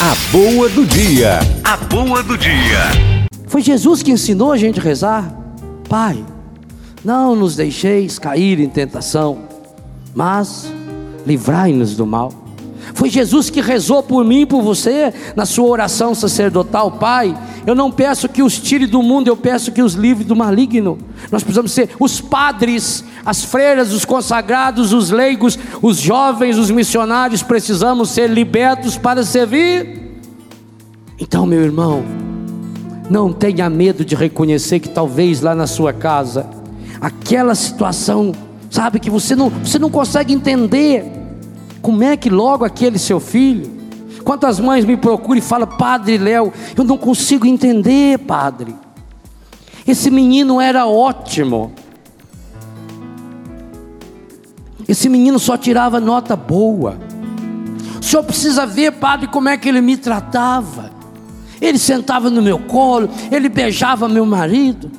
A boa do dia. A boa do dia. Foi Jesus que ensinou a gente a rezar. Pai, não nos deixeis cair em tentação, mas livrai-nos do mal. Foi Jesus que rezou por mim e por você na sua oração sacerdotal, Pai. Eu não peço que os tire do mundo, eu peço que os livre do maligno. Nós precisamos ser os padres, as freiras, os consagrados, os leigos, os jovens, os missionários, precisamos ser libertos para servir. Então, meu irmão, não tenha medo de reconhecer que talvez lá na sua casa, aquela situação, sabe, que você não, você não consegue entender como é que logo aquele seu filho? Quantas mães me procuram e falam, Padre Léo, eu não consigo entender, Padre. Esse menino era ótimo. Esse menino só tirava nota boa. O senhor precisa ver, Padre, como é que ele me tratava. Ele sentava no meu colo, ele beijava meu marido.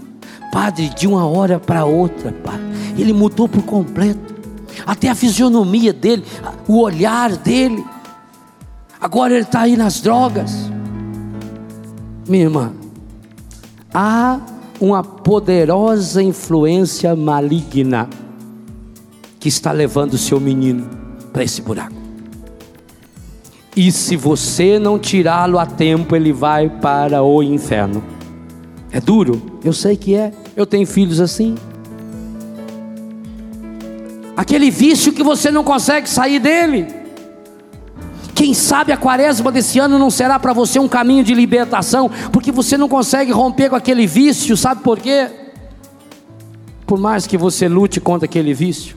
Padre, de uma hora para outra, Padre, ele mudou por completo até a fisionomia dele, o olhar dele. Agora ele está aí nas drogas. Minha irmã, há uma poderosa influência maligna que está levando o seu menino para esse buraco. E se você não tirá-lo a tempo, ele vai para o inferno. É duro? Eu sei que é. Eu tenho filhos assim aquele vício que você não consegue sair dele. Quem sabe a quaresma desse ano não será para você um caminho de libertação, porque você não consegue romper com aquele vício, sabe por quê? Por mais que você lute contra aquele vício,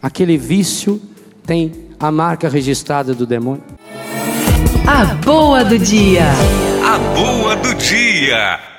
aquele vício tem a marca registrada do demônio. A boa do dia. A boa do dia.